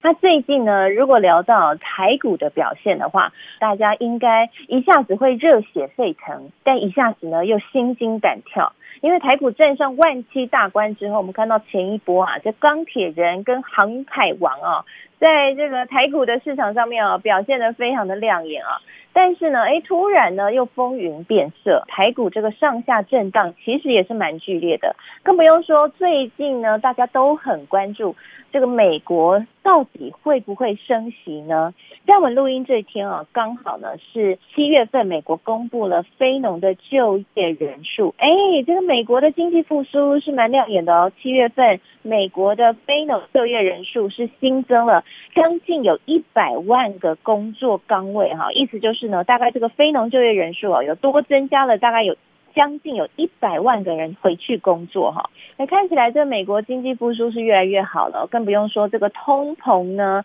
那最近呢，如果聊到台股的表现的话，大家应该一下子会热血沸腾，但一下子呢又心惊胆跳，因为台股站上万七大关之后，我们看到前一波啊，这钢铁人跟航海王啊，在这个台股的市场上面啊，表现得非常的亮眼啊。但是呢，哎，突然呢又风云变色，台股这个上下震荡其实也是蛮剧烈的，更不用说最近呢，大家都很关注。这个美国到底会不会升息呢？在我们录音这一天啊，刚好呢是七月份，美国公布了非农的就业人数。哎，这个美国的经济复苏是蛮亮眼的哦。七月份美国的非农就业人数是新增了将近有一百万个工作岗位哈，意思就是呢，大概这个非农就业人数啊有多增加了大概有。将近有一百万个人回去工作哈，那看起来这美国经济复苏是越来越好了，更不用说这个通膨呢，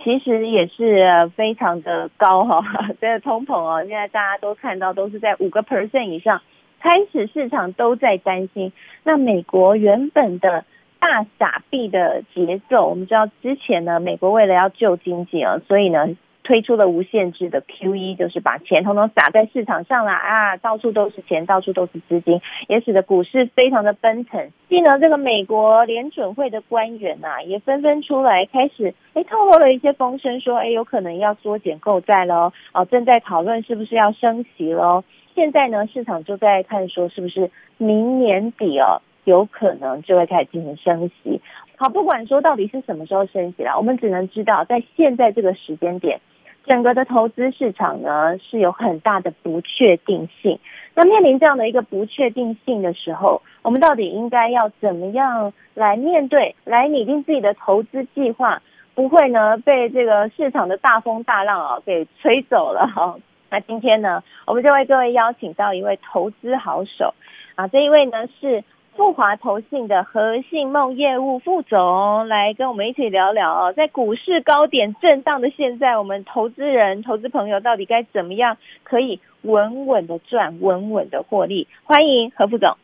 其实也是非常的高哈。这个通膨哦，现在大家都看到都是在五个 percent 以上，开始市场都在担心。那美国原本的大撒币的节奏，我们知道之前呢，美国为了要救经济啊，所以呢。推出了无限制的 QE，就是把钱统统撒在市场上了啊，到处都是钱，到处都是资金，也使得股市非常的奔腾。记得这个美国联准会的官员呐、也纷纷出来开始哎透露了一些风声，说哎有可能要缩减购债喽，哦正在讨论是不是要升息喽。现在呢，市场就在看说是不是明年底哦，有可能就会开始进行升息。好，不管说到底是什么时候升息啦，我们只能知道在现在这个时间点。整个的投资市场呢，是有很大的不确定性。那面临这样的一个不确定性的时候，我们到底应该要怎么样来面对，来拟定自己的投资计划，不会呢被这个市场的大风大浪啊给吹走了哈？那今天呢，我们就为各位邀请到一位投资好手啊，这一位呢是。复华投信的何信梦业务副总来跟我们一起聊聊哦，在股市高点震荡的现在，我们投资人、投资朋友到底该怎么样可以稳稳的赚、稳稳的获利？欢迎何副总。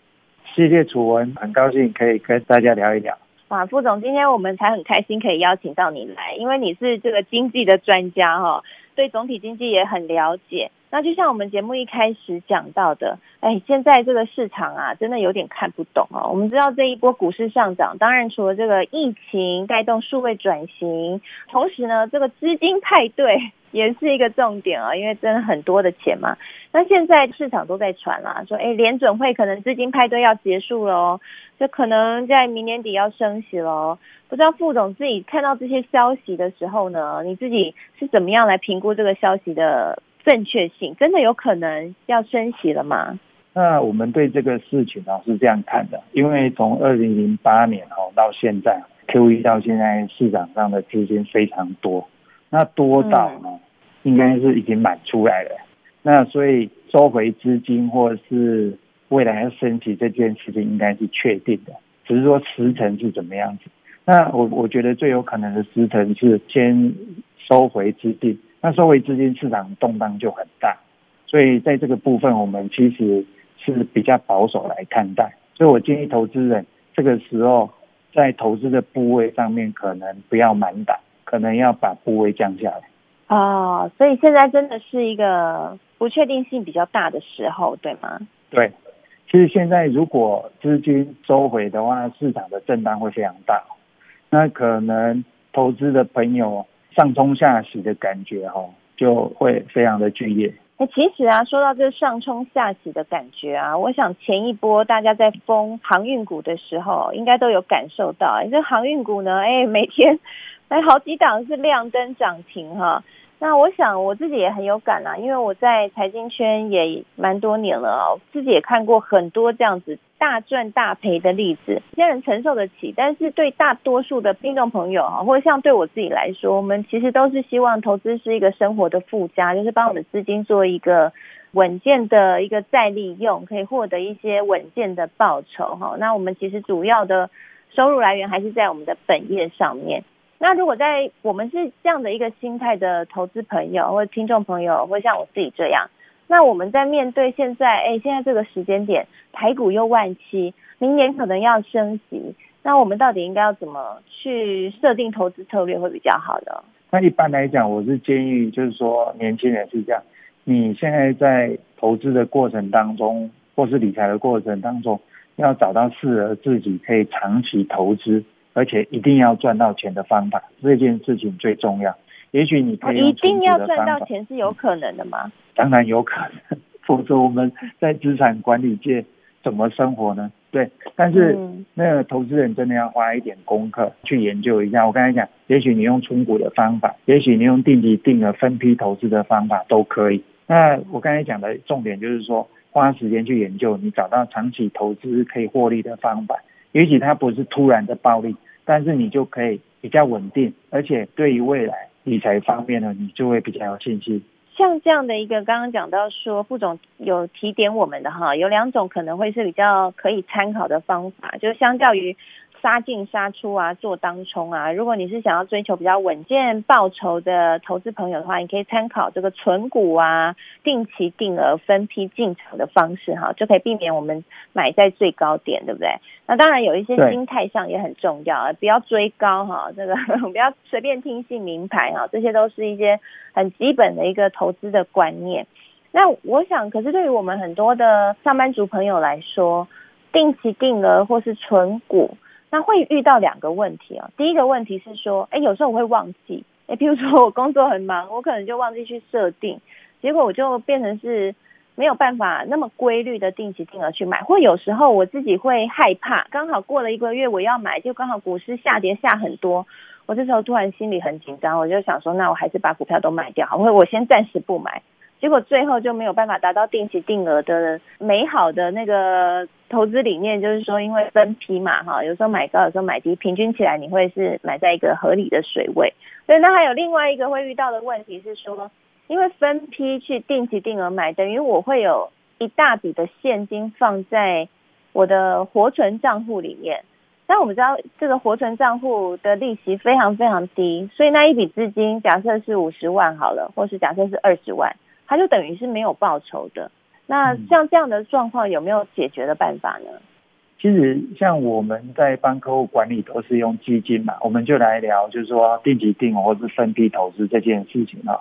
谢谢楚文，很高兴可以跟大家聊一聊。哇，副总，今天我们才很开心可以邀请到你来，因为你是这个经济的专家哈，对总体经济也很了解。那就像我们节目一开始讲到的，哎，现在这个市场啊，真的有点看不懂哦。我们知道这一波股市上涨，当然除了这个疫情带动数位转型，同时呢，这个资金派对 也是一个重点啊，因为真的很多的钱嘛。那现在市场都在传啦，说哎，联准会可能资金派对要结束了哦，就可能在明年底要升息了。不知道副总自己看到这些消息的时候呢，你自己是怎么样来评估这个消息的？正确性真的有可能要升息了吗？那我们对这个事情啊是这样看的，因为从二零零八年哦到现在，QE 到现在市场上的资金非常多，那多到呢，应该是已经满出来了。那所以收回资金或者是未来要升息这件事情应该是确定的，只是说时程是怎么样子。那我我觉得最有可能的时程是先收回资金。那收回资金，市场动荡就很大，所以在这个部分，我们其实是比较保守来看待。所以我建议投资人这个时候在投资的部位上面，可能不要满打，可能要把部位降下来。哦，所以现在真的是一个不确定性比较大的时候，对吗？对，其实现在如果资金收回的话，市场的震荡会非常大，那可能投资的朋友。上冲下洗的感觉哈，就会非常的剧烈。哎，其实啊，说到这上冲下洗的感觉啊，我想前一波大家在封航运股的时候，应该都有感受到。这航运股呢，哎，每天哎好几档是亮灯涨停哈。那我想我自己也很有感啊，因为我在财经圈也蛮多年了，自己也看过很多这样子大赚大赔的例子，有些人承受得起，但是对大多数的听众朋友啊，或者像对我自己来说，我们其实都是希望投资是一个生活的附加，就是帮我们资金做一个稳健的一个再利用，可以获得一些稳健的报酬哈。那我们其实主要的收入来源还是在我们的本业上面。那如果在我们是这样的一个心态的投资朋友或者听众朋友，或像我自己这样，那我们在面对现在哎现在这个时间点，台股又万七，明年可能要升息，那我们到底应该要怎么去设定投资策略会比较好的？那一般来讲，我是建议就是说年轻人是这样，你现在在投资的过程当中，或是理财的过程当中，要找到适合自己可以长期投资。而且一定要赚到钱的方法，这件事情最重要。也许你可以一定要赚到钱是有可能的吗？当然有可能，否则我们在资产管理界怎么生活呢？对，但是那个投资人真的要花一点功课去研究一下。我刚才讲，也许你用存股的方法，也许你用定期定额分批投资的方法都可以。那我刚才讲的重点就是说，花时间去研究，你找到长期投资可以获利的方法。也许它不是突然的暴利，但是你就可以比较稳定，而且对于未来理财方面呢，你就会比较有信心。像这样的一个刚刚讲到说，副总有提点我们的哈，有两种可能会是比较可以参考的方法，就相较于。杀进杀出啊，做当冲啊。如果你是想要追求比较稳健报酬的投资朋友的话，你可以参考这个存股啊，定期定额分批进场的方式哈，就可以避免我们买在最高点，对不对？那当然有一些心态上也很重要啊，不要追高哈，这个 不要随便听信名牌哈，这些都是一些很基本的一个投资的观念。那我想，可是对于我们很多的上班族朋友来说，定期定额或是存股。那会遇到两个问题啊，第一个问题是说，哎，有时候我会忘记，哎，譬如说我工作很忙，我可能就忘记去设定，结果我就变成是没有办法那么规律的定期定额去买，或有时候我自己会害怕，刚好过了一个月我要买，就刚好股市下跌下很多，我这时候突然心里很紧张，我就想说，那我还是把股票都卖掉好，我先暂时不买。结果最后就没有办法达到定期定额的美好的那个投资理念，就是说，因为分批嘛，哈，有时候买高，有时候买低，平均起来你会是买在一个合理的水位。所以那还有另外一个会遇到的问题是说，因为分批去定期定额买，等于我会有一大笔的现金放在我的活存账户里面。但我们知道这个活存账户的利息非常非常低，所以那一笔资金，假设是五十万好了，或是假设是二十万。它就等于是没有报酬的。那像这样的状况有没有解决的办法呢？其实像我们在帮客户管理都是用基金嘛，我们就来聊，就是说定期定额或是分批投资这件事情啊。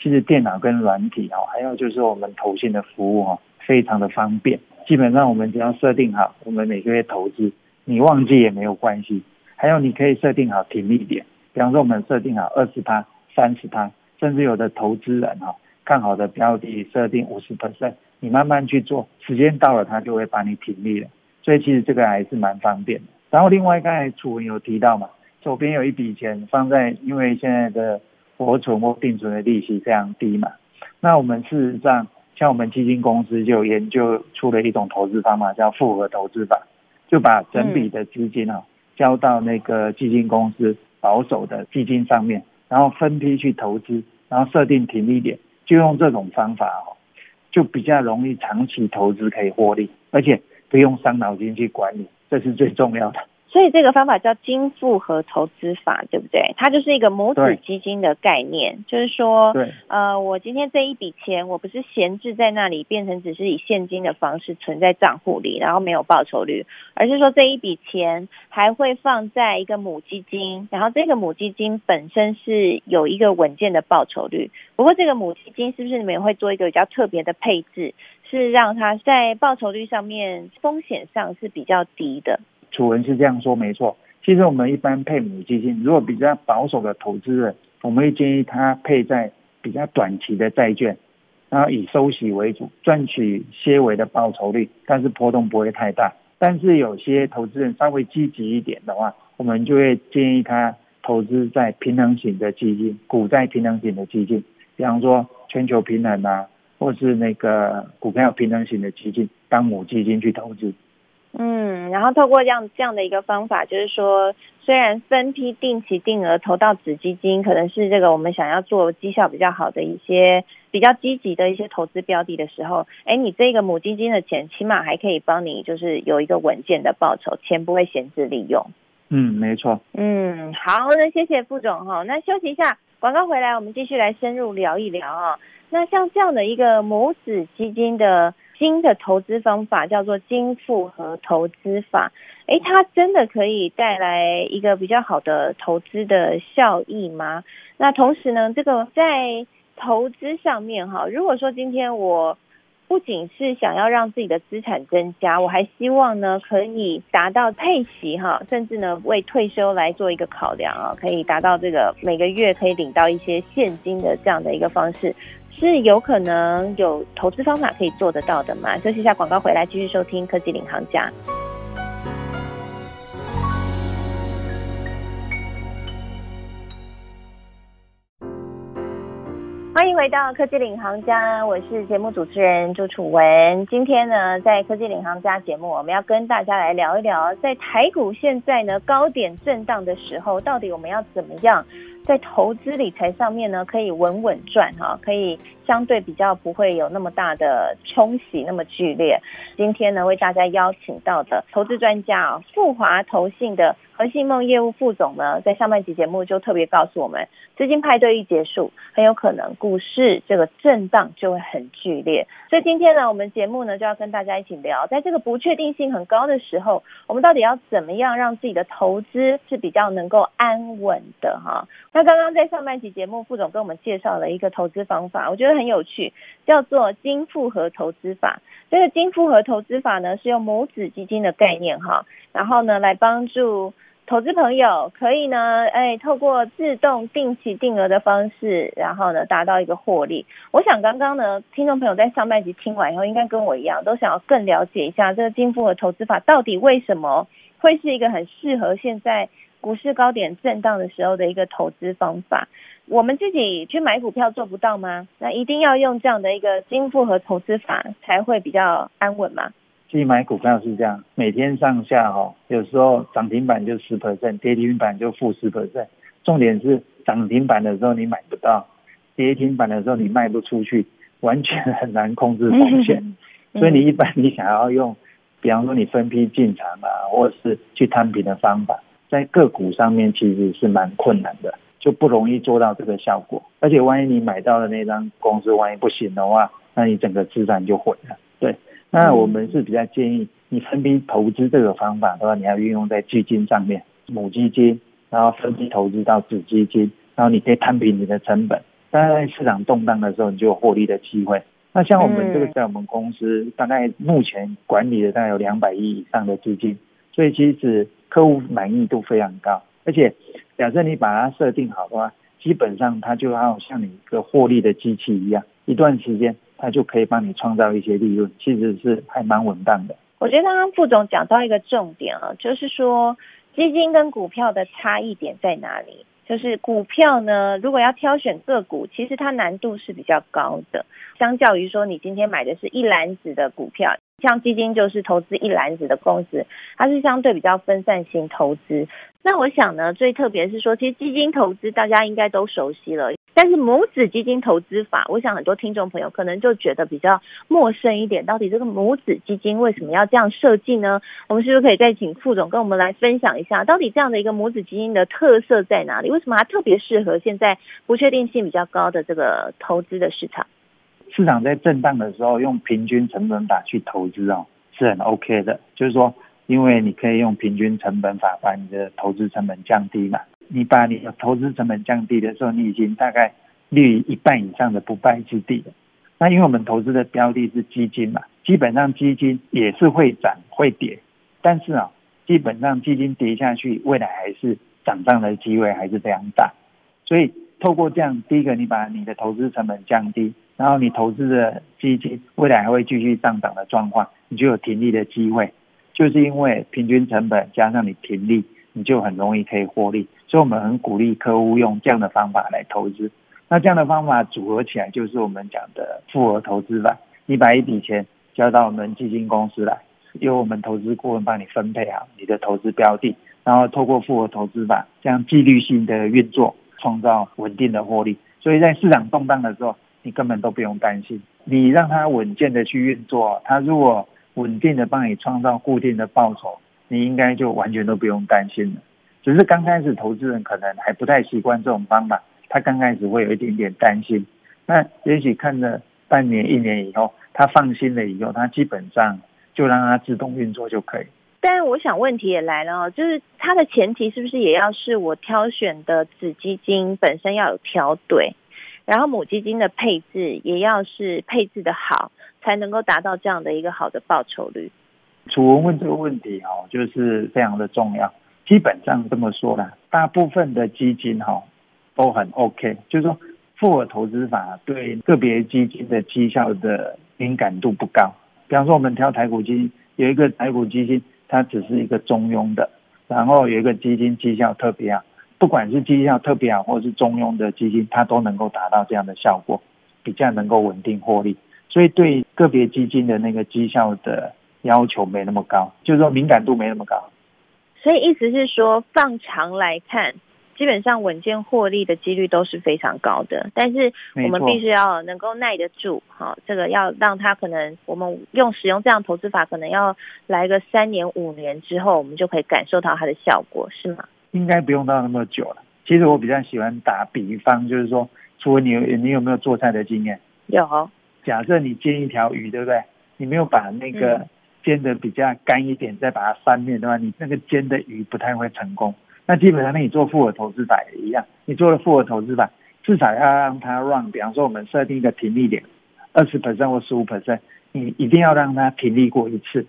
其实电脑跟软体啊，还有就是我们投信的服务啊，非常的方便。基本上我们只要设定好，我们每个月投资，你忘记也没有关系。还有你可以设定好停利点，比方说我们设定好二十趴、三十趴，甚至有的投资人啊。看好的标的设定五十 percent，你慢慢去做，时间到了它就会把你停利了。所以其实这个还是蛮方便的。然后另外刚才楚文有提到嘛，左边有一笔钱放在，因为现在的活存或定存的利息非常低嘛。那我们事实上，像我们基金公司就研究出了一种投资方法，叫复合投资法，就把整笔的资金啊交到那个基金公司保守的基金上面，然后分批去投资，然后设定停利点。就用这种方法哦，就比较容易长期投资可以获利，而且不用伤脑筋去管理，这是最重要的。所以这个方法叫金复合投资法，对不对？它就是一个母子基金的概念，就是说，呃，我今天这一笔钱，我不是闲置在那里，变成只是以现金的方式存在账户里，然后没有报酬率，而是说这一笔钱还会放在一个母基金，然后这个母基金本身是有一个稳健的报酬率。不过这个母基金是不是你们也会做一个比较特别的配置，是让它在报酬率上面风险上是比较低的？楚文是这样说没错，其实我们一般配母基金，如果比较保守的投资人，我们会建议他配在比较短期的债券，然后以收息为主，赚取些微的报酬率，但是波动不会太大。但是有些投资人稍微积极一点的话，我们就会建议他投资在平衡型的基金，股债平衡型的基金，比方说全球平衡啊，或是那个股票平衡型的基金，当母基金去投资。嗯，然后透过这样这样的一个方法，就是说，虽然分批定期定额投到子基金，可能是这个我们想要做绩效比较好的一些比较积极的一些投资标的的时候，哎，你这个母基金的钱起码还可以帮你就是有一个稳健的报酬，钱不会闲置利用。嗯，没错。嗯，好，那谢谢副总哈。那休息一下，广告回来，我们继续来深入聊一聊啊。那像这样的一个母子基金的新的投资方法，叫做金复合投资法。诶，它真的可以带来一个比较好的投资的效益吗？那同时呢，这个在投资上面哈，如果说今天我不仅是想要让自己的资产增加，我还希望呢可以达到配息哈，甚至呢为退休来做一个考量啊，可以达到这个每个月可以领到一些现金的这样的一个方式，是有可能有投资方法可以做得到的吗？休息一下广告回来继续收听科技领航家。欢迎回到科技领航家，我是节目主持人朱楚文。今天呢，在科技领航家节目，我们要跟大家来聊一聊，在台股现在呢高点震荡的时候，到底我们要怎么样在投资理财上面呢，可以稳稳赚哈，可以相对比较不会有那么大的冲洗那么剧烈。今天呢，为大家邀请到的投资专家啊，富华投信的。何信梦业务副总呢，在上半集节目就特别告诉我们，资金派对一结束，很有可能股市这个震荡就会很剧烈。所以今天呢，我们节目呢就要跟大家一起聊，在这个不确定性很高的时候，我们到底要怎么样让自己的投资是比较能够安稳的哈？那刚刚在上半集节目，副总跟我们介绍了一个投资方法，我觉得很有趣，叫做金复合投资法。这个金复合投资法呢，是用母子基金的概念哈，然后呢来帮助。投资朋友可以呢，哎，透过自动定期定额的方式，然后呢，达到一个获利。我想刚刚呢，听众朋友在上半集听完以后，应该跟我一样，都想要更了解一下这个金复合投资法到底为什么会是一个很适合现在股市高点震荡的时候的一个投资方法。我们自己去买股票做不到吗？那一定要用这样的一个金复合投资法才会比较安稳吗？自己买股票是这样，每天上下哦，有时候涨停板就十 percent，跌停板就负十 percent。重点是涨停板的时候你买不到，跌停板的时候你卖不出去，完全很难控制风险。所以你一般你想要用，比方说你分批进场啊，或者是去摊平的方法，在个股上面其实是蛮困难的，就不容易做到这个效果。而且万一你买到的那张公司万一不行的话，那你整个资产就毁了。对。那我们是比较建议你分批投资这个方法的话，你要运用在基金上面，母基金，然后分批投资到子基金，然后你可以摊平你的成本。当然，在市场动荡的时候，你就有获利的机会。那像我们这个在我们公司，大概目前管理的大概有两百亿以上的资金，所以其实客户满意度非常高。而且，假设你把它设定好的话，基本上它就要像你一个获利的机器一样，一段时间。它就可以帮你创造一些利润，其实是还蛮稳当的。我觉得刚刚副总讲到一个重点啊，就是说基金跟股票的差异点在哪里？就是股票呢，如果要挑选个股，其实它难度是比较高的，相较于说你今天买的是一篮子的股票，像基金就是投资一篮子的公司，它是相对比较分散型投资。那我想呢，最特别是说，其实基金投资大家应该都熟悉了。但是母子基金投资法，我想很多听众朋友可能就觉得比较陌生一点。到底这个母子基金为什么要这样设计呢？我们是不是可以再请副总跟我们来分享一下，到底这样的一个母子基金的特色在哪里？为什么它特别适合现在不确定性比较高的这个投资的市场？市场在震荡的时候，用平均成本法去投资哦，是很 OK 的。就是说，因为你可以用平均成本法把你的投资成本降低嘛。你把你的投资成本降低的时候，你已经大概立一半以上的不败之地了。那因为我们投资的标的是基金嘛，基本上基金也是会涨会跌，但是啊，基本上基金跌下去，未来还是涨上的机会还是非常大。所以透过这样，第一个你把你的投资成本降低，然后你投资的基金未来还会继续上涨的状况，你就有停利的机会。就是因为平均成本加上你停利，你就很容易可以获利。所以我们很鼓励客户用这样的方法来投资。那这样的方法组合起来，就是我们讲的复合投资法。你把一笔钱交到我们基金公司来，由我们投资顾问帮你分配好你的投资标的，然后透过复合投资法这样纪律性的运作，创造稳定的获利。所以在市场动荡的时候，你根本都不用担心。你让它稳健的去运作，它如果稳定的帮你创造固定的报酬，你应该就完全都不用担心了。只是刚开始投资人可能还不太习惯这种方法，他刚开始会有一点点担心。那也许看了半年、一年以后，他放心了以后，他基本上就让它自动运作就可以。但我想问题也来了哦，就是它的前提是不是也要是我挑选的子基金本身要有挑对，然后母基金的配置也要是配置的好，才能够达到这样的一个好的报酬率。楚文问这个问题哦，就是非常的重要。基本上这么说啦，大部分的基金哈都很 OK，就是说复合投资法对个别基金的绩效的敏感度不高。比方说我们挑台股基金，有一个台股基金。它只是一个中庸的，然后有一个基金绩效特别好，不管是绩效特别好或是中庸的基金，它都能够达到这样的效果，比较能够稳定获利。所以对个别基金的那个绩效的要求没那么高，就是说敏感度没那么高。所以意思是说，放长来看。基本上稳健获利的几率都是非常高的，但是我们必须要能够耐得住，哈，这个要让它可能我们用使用这样投资法，可能要来个三年五年之后，我们就可以感受到它的效果，是吗？应该不用到那么久了。其实我比较喜欢打比方，就是说，除了你有你有没有做菜的经验？有。假设你煎一条鱼，对不对？你没有把那个煎得比较干一点，再把它翻面的话，你那个煎的鱼不太会成功。那基本上，你做复合投资法也一样，你做了复合投资法，至少要让它 run。比方说，我们设定一个停利点，二十 percent 或十五 percent，你一定要让它停利过一次，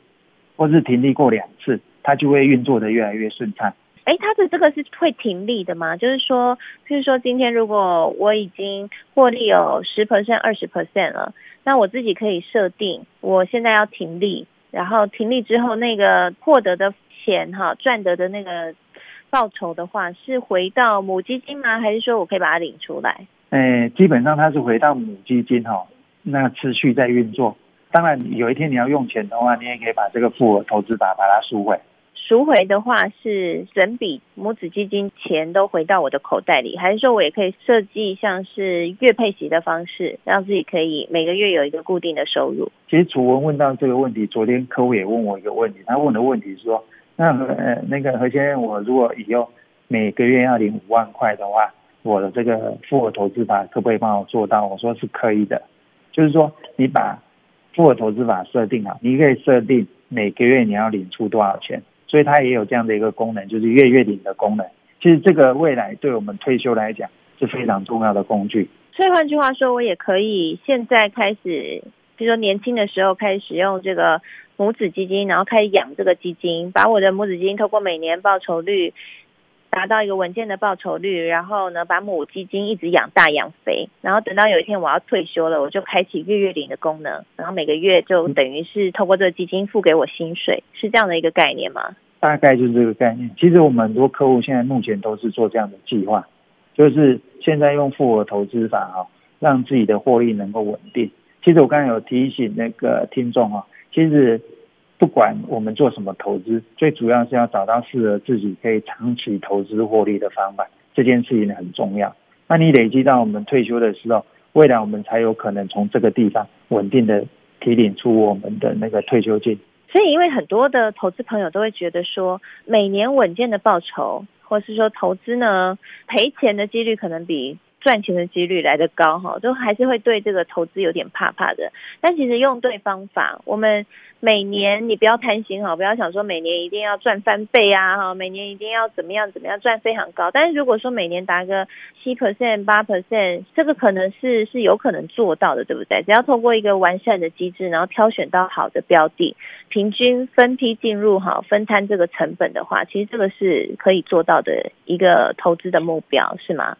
或是停利过两次，它就会运作得越来越顺畅。哎，它的这个是会停利的吗？就是说，譬如说，今天如果我已经获利有十 percent、二十 percent 了，那我自己可以设定，我现在要停利，然后停利之后，那个获得的钱哈，赚得的那个。报酬的话是回到母基金吗？还是说我可以把它领出来？诶，基本上它是回到母基金哈，那持续在运作。当然，有一天你要用钱的话，你也可以把这个复合投资法把它赎回。赎回的话是整笔母子基金钱都回到我的口袋里，还是说我也可以设计像是月配息的方式，让自己可以每个月有一个固定的收入？其实楚文问到这个问题，昨天客户也问我一个问题，他问的问题是说。那呃，那个何先生，我如果以后每个月要领五万块的话，我的这个复合投资法可不可以帮我做到？我说是可以的，就是说你把复合投资法设定好，你可以设定每个月你要领出多少钱，所以它也有这样的一个功能，就是月月领的功能。其实这个未来对我们退休来讲是非常重要的工具。所以换句话说，我也可以现在开始，比如说年轻的时候开始使用这个。母子基金，然后开始养这个基金，把我的母子基金透过每年报酬率达到一个稳健的报酬率，然后呢，把母基金一直养大养肥，然后等到有一天我要退休了，我就开启月月领的功能，然后每个月就等于是透过这个基金付给我薪水，是这样的一个概念吗？大概就是这个概念。其实我们很多客户现在目前都是做这样的计划，就是现在用复合投资法哈，让自己的获利能够稳定。其实我刚才有提醒那个听众啊。其实，不管我们做什么投资，最主要是要找到适合自己可以长期投资获利的方法，这件事情很重要。那你累积到我们退休的时候，未来我们才有可能从这个地方稳定的提领出我们的那个退休金。所以，因为很多的投资朋友都会觉得说，每年稳健的报酬，或是说投资呢，赔钱的几率可能比。赚钱的几率来得高哈，都还是会对这个投资有点怕怕的。但其实用对方法，我们每年你不要贪心哈，不要想说每年一定要赚翻倍啊哈，每年一定要怎么样怎么样赚非常高。但是如果说每年达个七 percent 八 percent，这个可能是是有可能做到的，对不对？只要透过一个完善的机制，然后挑选到好的标的，平均分批进入哈，分摊这个成本的话，其实这个是可以做到的一个投资的目标，是吗？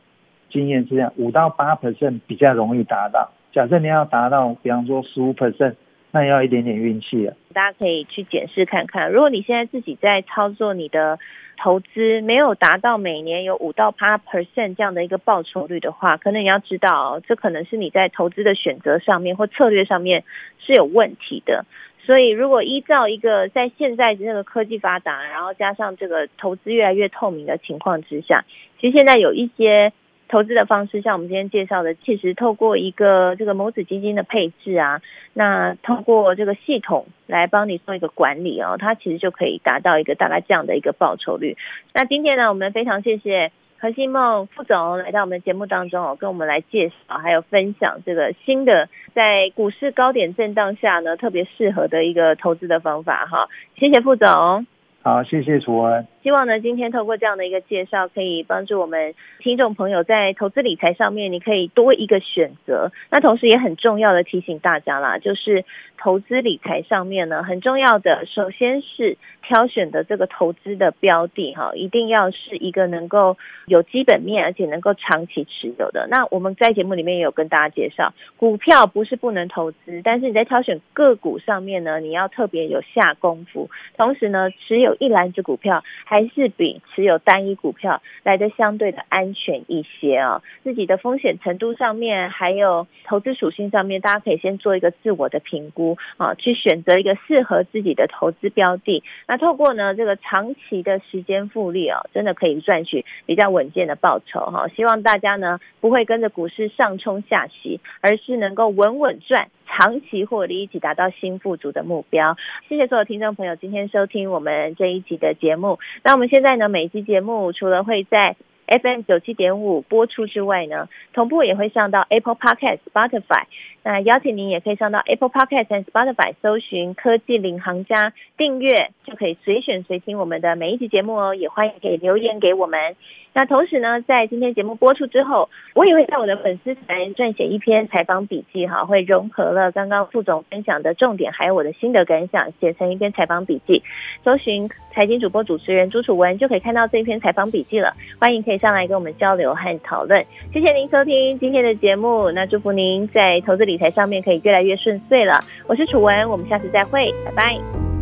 经验是这样，五到八 percent 比较容易达到。假设你要达到，比方说十五 percent，那要一点点运气了。大家可以去检视看看，如果你现在自己在操作你的投资，没有达到每年有五到八 percent 这样的一个报酬率的话，可能你要知道，这可能是你在投资的选择上面或策略上面是有问题的。所以，如果依照一个在现在这个科技发达，然后加上这个投资越来越透明的情况之下，其实现在有一些。投资的方式，像我们今天介绍的，其实透过一个这个某子基金的配置啊，那通过这个系统来帮你做一个管理哦，它其实就可以达到一个大概这样的一个报酬率。那今天呢，我们非常谢谢。何心梦副总来到我们的节目当中哦，跟我们来介绍还有分享这个新的在股市高点震荡下呢，特别适合的一个投资的方法哈。谢谢副总。好，谢谢楚文。希望呢，今天透过这样的一个介绍，可以帮助我们听众朋友在投资理财上面，你可以多一个选择。那同时也很重要的提醒大家啦，就是投资理财上面呢，很重要的，首先是挑选的这个投资的标的哈，一定要是一个能够有基本面，而且能够长期持有的。那我们在节目里面也有跟大家介绍，股票不是不能投资，但是你在挑选个股上面呢，你要特别有下功夫。同时呢，持有一篮子股票还还是比持有单一股票来得相对的安全一些啊。自己的风险程度上面，还有投资属性上面，大家可以先做一个自我的评估啊，去选择一个适合自己的投资标的。那透过呢这个长期的时间复利啊，真的可以赚取比较稳健的报酬哈。希望大家呢不会跟着股市上冲下洗，而是能够稳稳赚。长期获利，一起达到新富足的目标。谢谢所有听众朋友今天收听我们这一集的节目。那我们现在呢，每一集节目除了会在 FM 九七点五播出之外呢，同步也会上到 Apple Podcast、Spotify。那邀请您也可以上到 Apple Podcast 和 Spotify 搜寻“科技领航家”，订阅就可以随选随听我们的每一集节目哦。也欢迎可以留言给我们。那同时呢，在今天节目播出之后，我也会在我的粉丝团撰写一篇采访笔记，哈，会融合了刚刚副总分享的重点，还有我的心得感想，写成一篇采访笔记。搜寻财经主播主持人朱楚文，就可以看到这篇采访笔记了。欢迎可以上来跟我们交流和讨论。谢谢您收听今天的节目，那祝福您在投资理财上面可以越来越顺遂了。我是楚文，我们下次再会，拜拜。